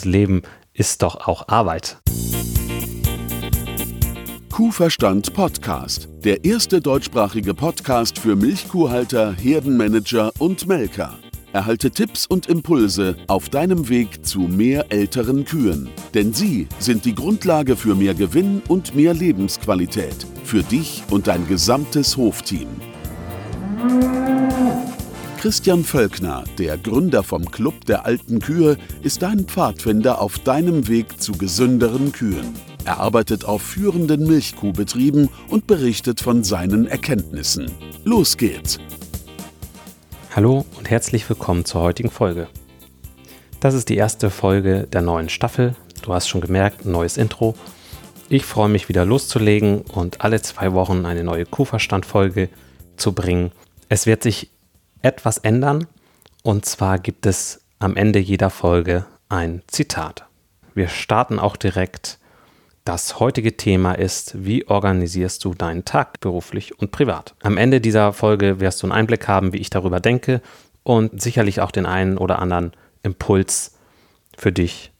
das Leben ist doch auch Arbeit. Kuhverstand Podcast, der erste deutschsprachige Podcast für Milchkuhhalter, Herdenmanager und Melker. Erhalte Tipps und Impulse auf deinem Weg zu mehr älteren Kühen. Denn sie sind die Grundlage für mehr Gewinn und mehr Lebensqualität. Für dich und dein gesamtes Hofteam. Christian Völkner, der Gründer vom Club der alten Kühe, ist dein Pfadfinder auf deinem Weg zu gesünderen Kühen. Er arbeitet auf führenden Milchkuhbetrieben und berichtet von seinen Erkenntnissen. Los geht's! Hallo und herzlich willkommen zur heutigen Folge. Das ist die erste Folge der neuen Staffel. Du hast schon gemerkt, ein neues Intro. Ich freue mich wieder loszulegen und alle zwei Wochen eine neue Kuhverstand-Folge zu bringen. Es wird sich etwas ändern und zwar gibt es am Ende jeder Folge ein Zitat. Wir starten auch direkt das heutige Thema ist, wie organisierst du deinen Tag beruflich und privat? Am Ende dieser Folge wirst du einen Einblick haben, wie ich darüber denke und sicherlich auch den einen oder anderen Impuls für dich,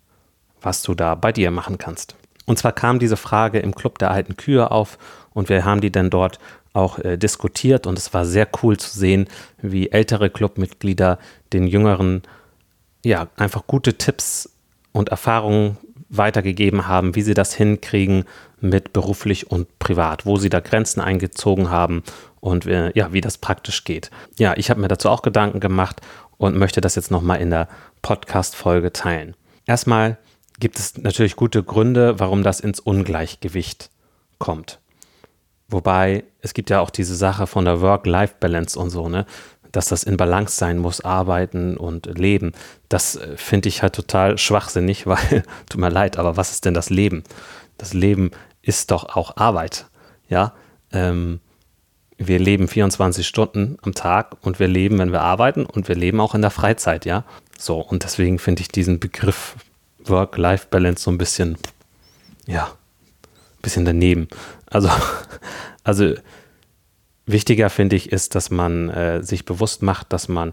was du da bei dir machen kannst. Und zwar kam diese Frage im Club der alten Kühe auf und wir haben die dann dort auch äh, diskutiert und es war sehr cool zu sehen, wie ältere Clubmitglieder den jüngeren ja einfach gute Tipps und Erfahrungen weitergegeben haben, wie sie das hinkriegen mit beruflich und privat, wo sie da Grenzen eingezogen haben und äh, ja, wie das praktisch geht. Ja, ich habe mir dazu auch Gedanken gemacht und möchte das jetzt nochmal in der Podcast-Folge teilen. Erstmal gibt es natürlich gute Gründe, warum das ins Ungleichgewicht kommt. Wobei es gibt ja auch diese Sache von der Work-Life-Balance und so, ne? dass das in Balance sein muss, arbeiten und leben. Das äh, finde ich halt total schwachsinnig, weil, tut mir leid, aber was ist denn das Leben? Das Leben ist doch auch Arbeit. Ja, ähm, wir leben 24 Stunden am Tag und wir leben, wenn wir arbeiten und wir leben auch in der Freizeit, ja. So, und deswegen finde ich diesen Begriff Work-Life-Balance so ein bisschen, ja, ein bisschen daneben. Also, also Wichtiger finde ich ist, dass man äh, sich bewusst macht, dass man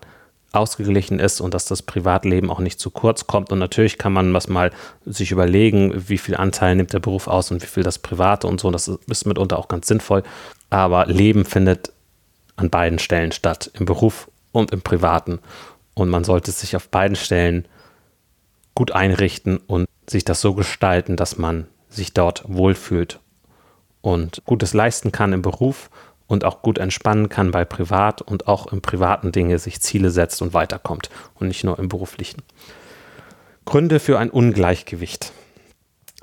ausgeglichen ist und dass das Privatleben auch nicht zu kurz kommt. Und natürlich kann man was mal sich überlegen, wie viel Anteil nimmt der Beruf aus und wie viel das Private und so. Das ist mitunter auch ganz sinnvoll. Aber Leben findet an beiden Stellen statt, im Beruf und im Privaten. Und man sollte sich auf beiden Stellen gut einrichten und sich das so gestalten, dass man sich dort wohlfühlt und Gutes leisten kann im Beruf und auch gut entspannen kann bei Privat und auch im privaten Dinge sich Ziele setzt und weiterkommt und nicht nur im beruflichen. Gründe für ein Ungleichgewicht.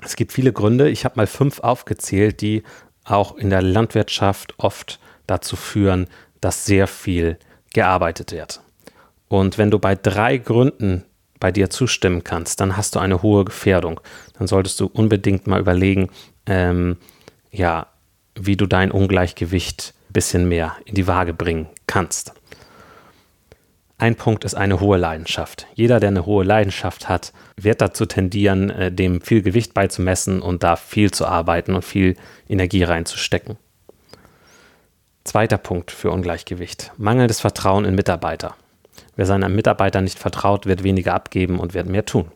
Es gibt viele Gründe. Ich habe mal fünf aufgezählt, die auch in der Landwirtschaft oft dazu führen, dass sehr viel gearbeitet wird. Und wenn du bei drei Gründen bei dir zustimmen kannst, dann hast du eine hohe Gefährdung. Dann solltest du unbedingt mal überlegen, ähm, ja, wie du dein Ungleichgewicht ein bisschen mehr in die Waage bringen kannst. Ein Punkt ist eine hohe Leidenschaft. Jeder, der eine hohe Leidenschaft hat, wird dazu tendieren, äh, dem viel Gewicht beizumessen und da viel zu arbeiten und viel Energie reinzustecken. Zweiter Punkt für Ungleichgewicht. Mangelndes Vertrauen in Mitarbeiter. Wer seinen Mitarbeitern nicht vertraut, wird weniger abgeben und wird mehr tun.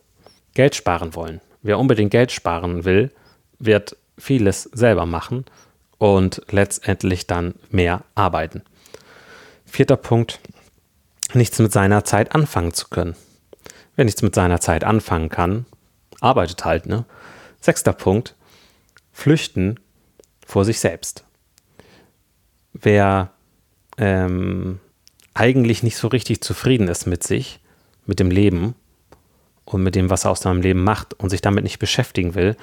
Geld sparen wollen. Wer unbedingt Geld sparen will, wird vieles selber machen und letztendlich dann mehr arbeiten. Vierter Punkt, nichts mit seiner Zeit anfangen zu können. Wer nichts mit seiner Zeit anfangen kann, arbeitet halt, ne? Sechster Punkt, flüchten vor sich selbst. Wer ähm, eigentlich nicht so richtig zufrieden ist mit sich, mit dem Leben und mit dem, was er aus seinem Leben macht und sich damit nicht beschäftigen will,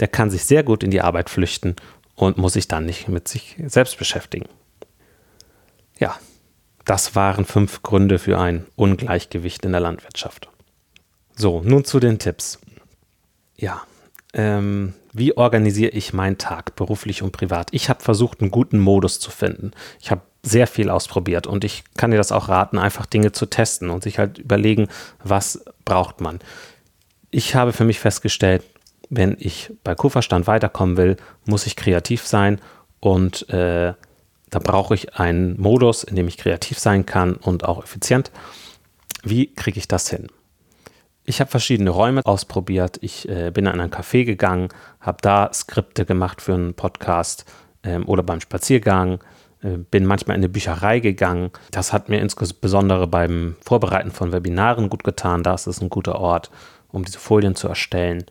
der kann sich sehr gut in die Arbeit flüchten und muss sich dann nicht mit sich selbst beschäftigen. Ja, das waren fünf Gründe für ein Ungleichgewicht in der Landwirtschaft. So, nun zu den Tipps. Ja, ähm, wie organisiere ich meinen Tag beruflich und privat? Ich habe versucht, einen guten Modus zu finden. Ich habe sehr viel ausprobiert und ich kann dir das auch raten, einfach Dinge zu testen und sich halt überlegen, was braucht man. Ich habe für mich festgestellt, wenn ich bei Kuhverstand weiterkommen will, muss ich kreativ sein und äh, da brauche ich einen Modus, in dem ich kreativ sein kann und auch effizient. Wie kriege ich das hin? Ich habe verschiedene Räume ausprobiert. Ich äh, bin in einen Café gegangen, habe da Skripte gemacht für einen Podcast ähm, oder beim Spaziergang. Äh, bin manchmal in eine Bücherei gegangen. Das hat mir insbesondere beim Vorbereiten von Webinaren gut getan. Da ist es ein guter Ort, um diese Folien zu erstellen.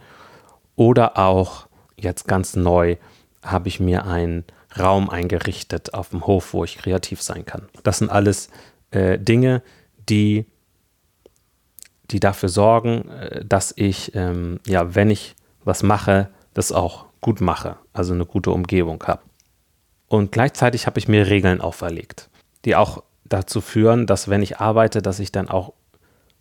Oder auch jetzt ganz neu habe ich mir einen Raum eingerichtet auf dem Hof, wo ich kreativ sein kann. Das sind alles äh, Dinge, die die dafür sorgen, äh, dass ich, ähm, ja, wenn ich was mache, das auch gut mache, also eine gute Umgebung habe. Und gleichzeitig habe ich mir Regeln auferlegt, die auch dazu führen, dass wenn ich arbeite, dass ich dann auch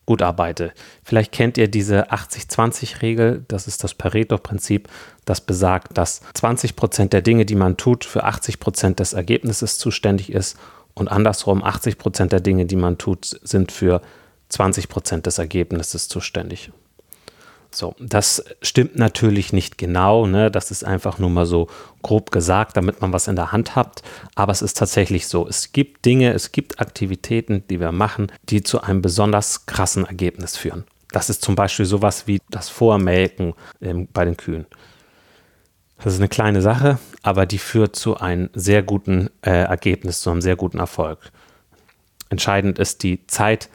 gut arbeite. Vielleicht kennt ihr diese 80-20-Regel, das ist das Pareto-Prinzip, das besagt, dass 20 Prozent der Dinge, die man tut, für 80 Prozent des Ergebnisses zuständig ist und andersrum 80 Prozent der Dinge, die man tut, sind für 20 Prozent des Ergebnisses zuständig. So, das stimmt natürlich nicht genau, ne? das ist einfach nur mal so grob gesagt, damit man was in der Hand hat, aber es ist tatsächlich so, es gibt Dinge, es gibt Aktivitäten, die wir machen, die zu einem besonders krassen Ergebnis führen. Das ist zum Beispiel sowas wie das Vormelken ähm, bei den Kühen. Das ist eine kleine Sache, aber die führt zu einem sehr guten äh, Ergebnis, zu einem sehr guten Erfolg. Entscheidend ist die Zeit,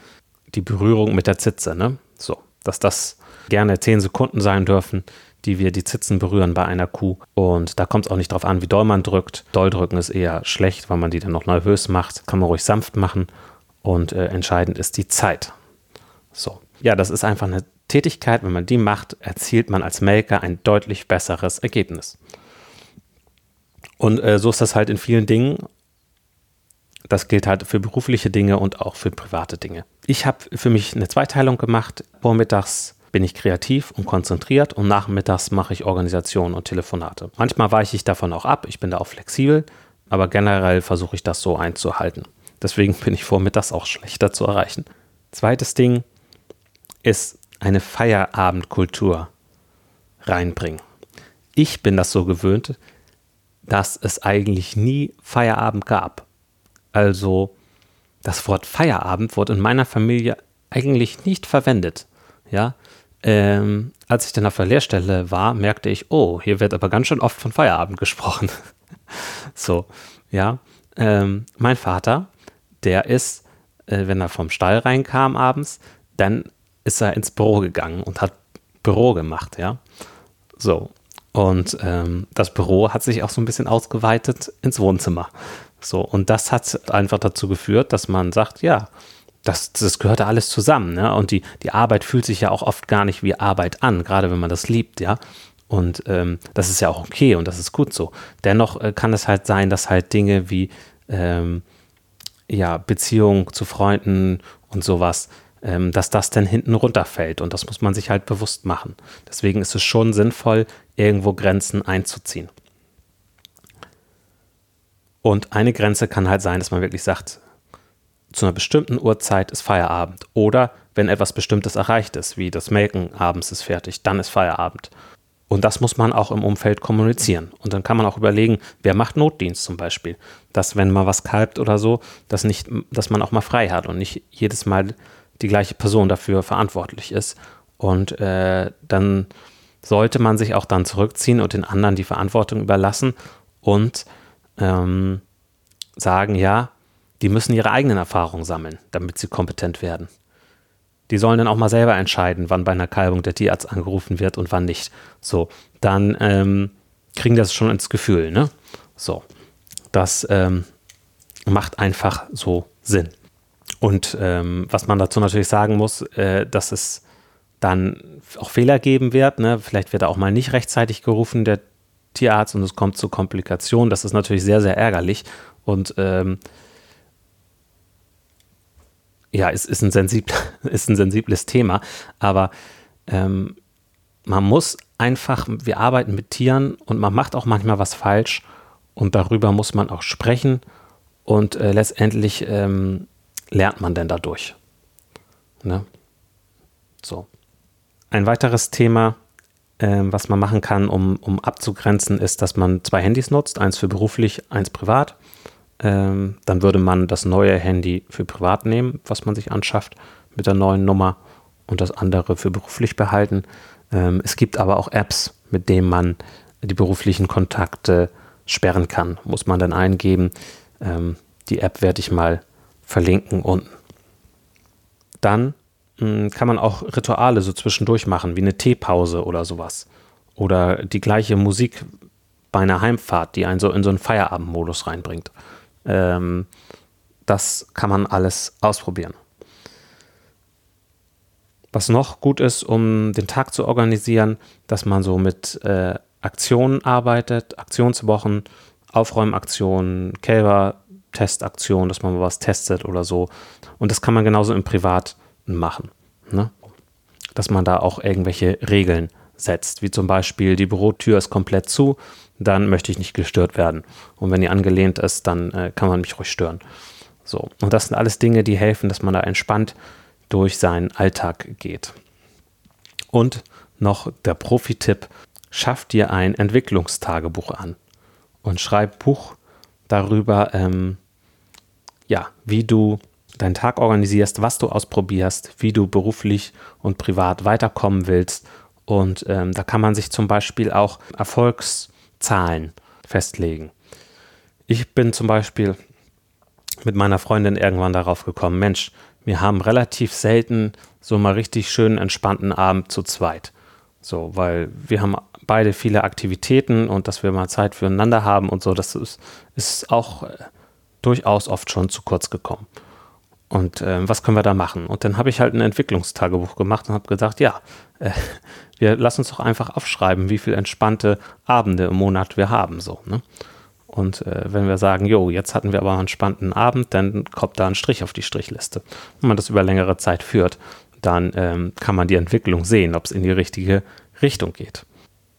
die Berührung mit der Zitze, ne? So, dass das gerne zehn Sekunden sein dürfen, die wir die Zitzen berühren bei einer Kuh. Und da kommt es auch nicht darauf an, wie doll man drückt. Doll drücken ist eher schlecht, weil man die dann noch nervös macht. Kann man ruhig sanft machen. Und äh, entscheidend ist die Zeit. So, ja, das ist einfach eine Tätigkeit. Wenn man die macht, erzielt man als Melker ein deutlich besseres Ergebnis. Und äh, so ist das halt in vielen Dingen. Das gilt halt für berufliche Dinge und auch für private Dinge. Ich habe für mich eine Zweiteilung gemacht. Vormittags bin ich kreativ und konzentriert und nachmittags mache ich Organisation und Telefonate. Manchmal weiche ich davon auch ab, ich bin da auch flexibel, aber generell versuche ich das so einzuhalten. Deswegen bin ich vormittags auch schlechter zu erreichen. Zweites Ding ist eine Feierabendkultur reinbringen. Ich bin das so gewöhnt, dass es eigentlich nie Feierabend gab. Also das Wort Feierabend wurde in meiner Familie eigentlich nicht verwendet. Ja, ähm, als ich dann auf der Lehrstelle war, merkte ich, oh, hier wird aber ganz schön oft von Feierabend gesprochen. so, ja. Ähm, mein Vater, der ist, äh, wenn er vom Stall reinkam abends, dann ist er ins Büro gegangen und hat Büro gemacht, ja. So. Und ähm, das Büro hat sich auch so ein bisschen ausgeweitet ins Wohnzimmer. So, und das hat einfach dazu geführt, dass man sagt, ja, das, das gehört ja alles zusammen. Ne? Und die, die Arbeit fühlt sich ja auch oft gar nicht wie Arbeit an, gerade wenn man das liebt, ja. Und ähm, das ist ja auch okay und das ist gut so. Dennoch äh, kann es halt sein, dass halt Dinge wie ähm, ja, Beziehung zu Freunden und sowas, ähm, dass das dann hinten runterfällt. Und das muss man sich halt bewusst machen. Deswegen ist es schon sinnvoll, irgendwo Grenzen einzuziehen. Und eine Grenze kann halt sein, dass man wirklich sagt, zu einer bestimmten Uhrzeit ist Feierabend. Oder wenn etwas Bestimmtes erreicht ist, wie das Melken abends ist fertig, dann ist Feierabend. Und das muss man auch im Umfeld kommunizieren. Und dann kann man auch überlegen, wer macht Notdienst zum Beispiel. Dass, wenn mal was kalbt oder so, dass, nicht, dass man auch mal frei hat und nicht jedes Mal die gleiche Person dafür verantwortlich ist. Und äh, dann sollte man sich auch dann zurückziehen und den anderen die Verantwortung überlassen und ähm, sagen, ja, die müssen ihre eigenen Erfahrungen sammeln, damit sie kompetent werden. Die sollen dann auch mal selber entscheiden, wann bei einer Kalbung der Tierarzt angerufen wird und wann nicht. So, dann ähm, kriegen das schon ins Gefühl, ne? So, das ähm, macht einfach so Sinn. Und ähm, was man dazu natürlich sagen muss, äh, dass es dann auch Fehler geben wird. Ne? Vielleicht wird er auch mal nicht rechtzeitig gerufen, der Tierarzt und es kommt zu Komplikationen. Das ist natürlich sehr, sehr ärgerlich und ähm, ja, ist, ist, ein sensibl, ist ein sensibles Thema, aber ähm, man muss einfach, wir arbeiten mit Tieren und man macht auch manchmal was falsch und darüber muss man auch sprechen und äh, letztendlich ähm, lernt man denn dadurch. Ne? So. Ein weiteres Thema ähm, was man machen kann, um, um abzugrenzen, ist, dass man zwei Handys nutzt, eins für beruflich, eins privat. Ähm, dann würde man das neue Handy für privat nehmen, was man sich anschafft mit der neuen Nummer und das andere für beruflich behalten. Ähm, es gibt aber auch Apps, mit denen man die beruflichen Kontakte sperren kann. Muss man dann eingeben. Ähm, die App werde ich mal verlinken unten. Dann mh, hm, kann man auch Rituale so zwischendurch machen, wie eine Teepause oder sowas. Oder die gleiche Musik bei einer Heimfahrt, die einen so in so einen Feierabendmodus reinbringt. Ähm, das kann man alles ausprobieren. Was noch gut ist, um den Tag zu organisieren, dass man so mit äh, Aktionen arbeitet, Aktionswochen, Aufräumaktionen, Kälber-Testaktionen, dass man mal was testet oder so. Und das kann man genauso im Privat machen. Ne? Dass man da auch irgendwelche Regeln setzt, wie zum Beispiel die Bürotür ist komplett zu, dann möchte ich nicht gestört werden. Und wenn die angelehnt ist, dann äh, kann man mich ruhig stören. So. Und das sind alles Dinge, die helfen, dass man da entspannt durch seinen Alltag geht. Und noch der Profi-Tipp, schaff dir ein Entwicklungstagebuch an und schreib Buch darüber, ähm, ja, wie du deinen Tag organisierst, was du ausprobierst, wie du beruflich und privat weiterkommen willst. Und ähm, da kann man sich zum Beispiel auch Erfolgszahlen festlegen. Ich bin zum Beispiel mit meiner Freundin irgendwann darauf gekommen, Mensch, wir haben relativ selten so mal richtig schönen, entspannten Abend zu zweit. So, weil wir haben beide viele Aktivitäten und dass wir mal Zeit füreinander haben und so, das ist, ist auch äh, durchaus oft schon zu kurz gekommen. Und äh, was können wir da machen? Und dann habe ich halt ein Entwicklungstagebuch gemacht und habe gesagt, ja, äh, wir lassen uns doch einfach aufschreiben, wie viele entspannte Abende im Monat wir haben. So, ne? Und äh, wenn wir sagen, jo, jetzt hatten wir aber einen spannenden Abend, dann kommt da ein Strich auf die Strichliste. Wenn man das über längere Zeit führt, dann ähm, kann man die Entwicklung sehen, ob es in die richtige Richtung geht.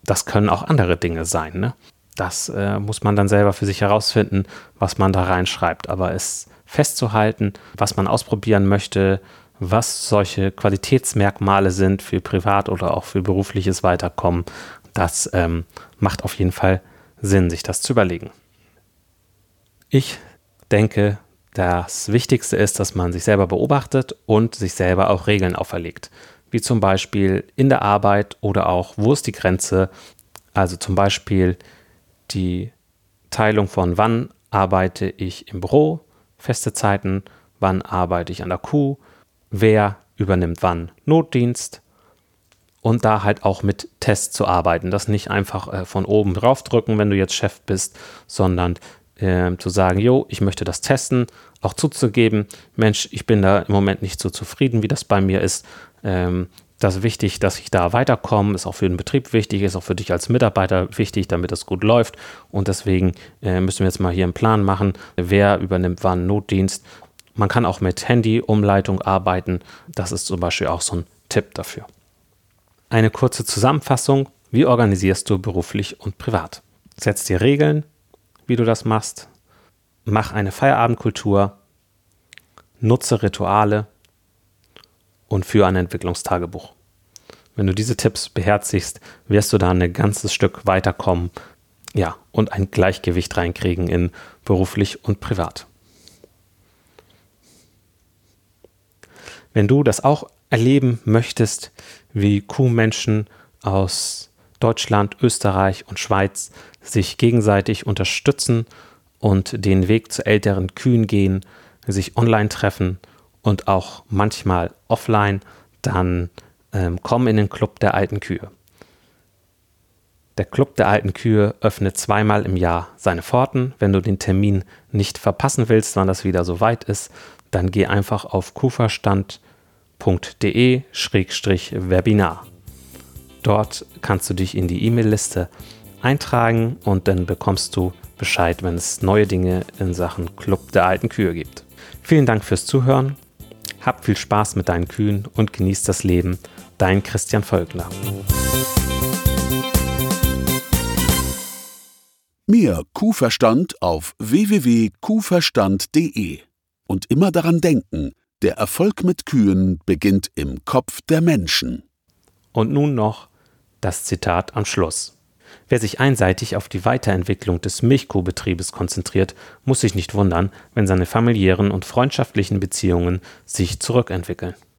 Das können auch andere Dinge sein. Ne? Das äh, muss man dann selber für sich herausfinden, was man da reinschreibt. Aber es festzuhalten, was man ausprobieren möchte, was solche Qualitätsmerkmale sind für privat oder auch für berufliches Weiterkommen, das ähm, macht auf jeden Fall Sinn, sich das zu überlegen. Ich denke, das Wichtigste ist, dass man sich selber beobachtet und sich selber auch Regeln auferlegt. Wie zum Beispiel in der Arbeit oder auch, wo ist die Grenze? Also zum Beispiel die Teilung von wann arbeite ich im Büro, feste Zeiten, wann arbeite ich an der Kuh, wer übernimmt wann Notdienst und da halt auch mit Tests zu arbeiten. Das nicht einfach äh, von oben drauf drücken, wenn du jetzt Chef bist, sondern äh, zu sagen, jo, ich möchte das testen, auch zuzugeben, Mensch, ich bin da im Moment nicht so zufrieden, wie das bei mir ist. Ähm, das ist wichtig, dass ich da weiterkomme, ist auch für den Betrieb wichtig, ist auch für dich als Mitarbeiter wichtig, damit das gut läuft. Und deswegen äh, müssen wir jetzt mal hier einen Plan machen, wer übernimmt wann Notdienst. Man kann auch mit Handy-Umleitung arbeiten. Das ist zum Beispiel auch so ein Tipp dafür. Eine kurze Zusammenfassung. Wie organisierst du beruflich und privat? Setz dir Regeln, wie du das machst. Mach eine Feierabendkultur. Nutze Rituale und führe ein Entwicklungstagebuch. Wenn du diese Tipps beherzigst, wirst du da ein ganzes Stück weiterkommen. Ja, und ein Gleichgewicht reinkriegen in beruflich und privat. Wenn du das auch erleben möchtest, wie Kuhmenschen aus Deutschland, Österreich und Schweiz sich gegenseitig unterstützen und den Weg zu älteren Kühen gehen, sich online treffen und auch manchmal offline, dann ähm, komm in den Club der alten Kühe. Der Club der alten Kühe öffnet zweimal im Jahr seine Pforten. Wenn du den Termin nicht verpassen willst, wann das wieder so weit ist, dann geh einfach auf kuferstand.de-webinar. Dort kannst du dich in die E-Mail-Liste eintragen und dann bekommst du Bescheid, wenn es neue Dinge in Sachen Club der alten Kühe gibt. Vielen Dank fürs Zuhören. Hab viel Spaß mit deinen Kühen und genieß das Leben. Dein Christian Völkner. Mehr Kuhverstand auf www.kuhverstand.de. Und immer daran denken, der Erfolg mit Kühen beginnt im Kopf der Menschen. Und nun noch das Zitat am Schluss. Wer sich einseitig auf die Weiterentwicklung des Milchkuhbetriebes konzentriert, muss sich nicht wundern, wenn seine familiären und freundschaftlichen Beziehungen sich zurückentwickeln.